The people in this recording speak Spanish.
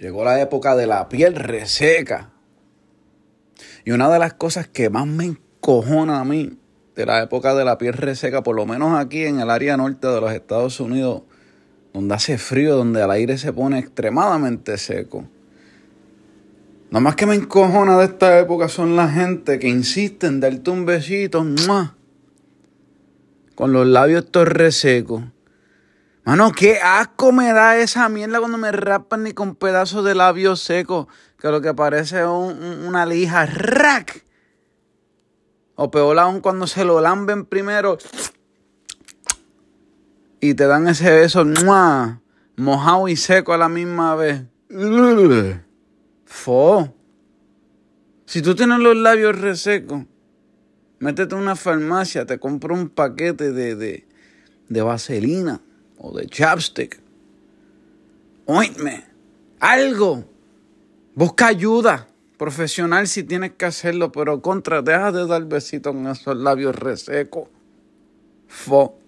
Llegó la época de la piel reseca. Y una de las cosas que más me encojona a mí de la época de la piel reseca, por lo menos aquí en el área norte de los Estados Unidos, donde hace frío, donde el aire se pone extremadamente seco. Nada más que me encojona de esta época son la gente que insiste en darte un besito con los labios estos resecos. Mano, qué asco me da esa mierda cuando me rapan ni con pedazos de labios secos, que lo que parece una lija, rack. O peor aún cuando se lo lamben primero y te dan ese beso mojado y seco a la misma vez. Fo. Si tú tienes los labios resecos, métete a una farmacia, te compro un paquete de, de, de vaselina o de chapstick. Ointme. Algo. Busca ayuda profesional si tienes que hacerlo, pero contra, deja de dar besitos en esos labios resecos. Fo.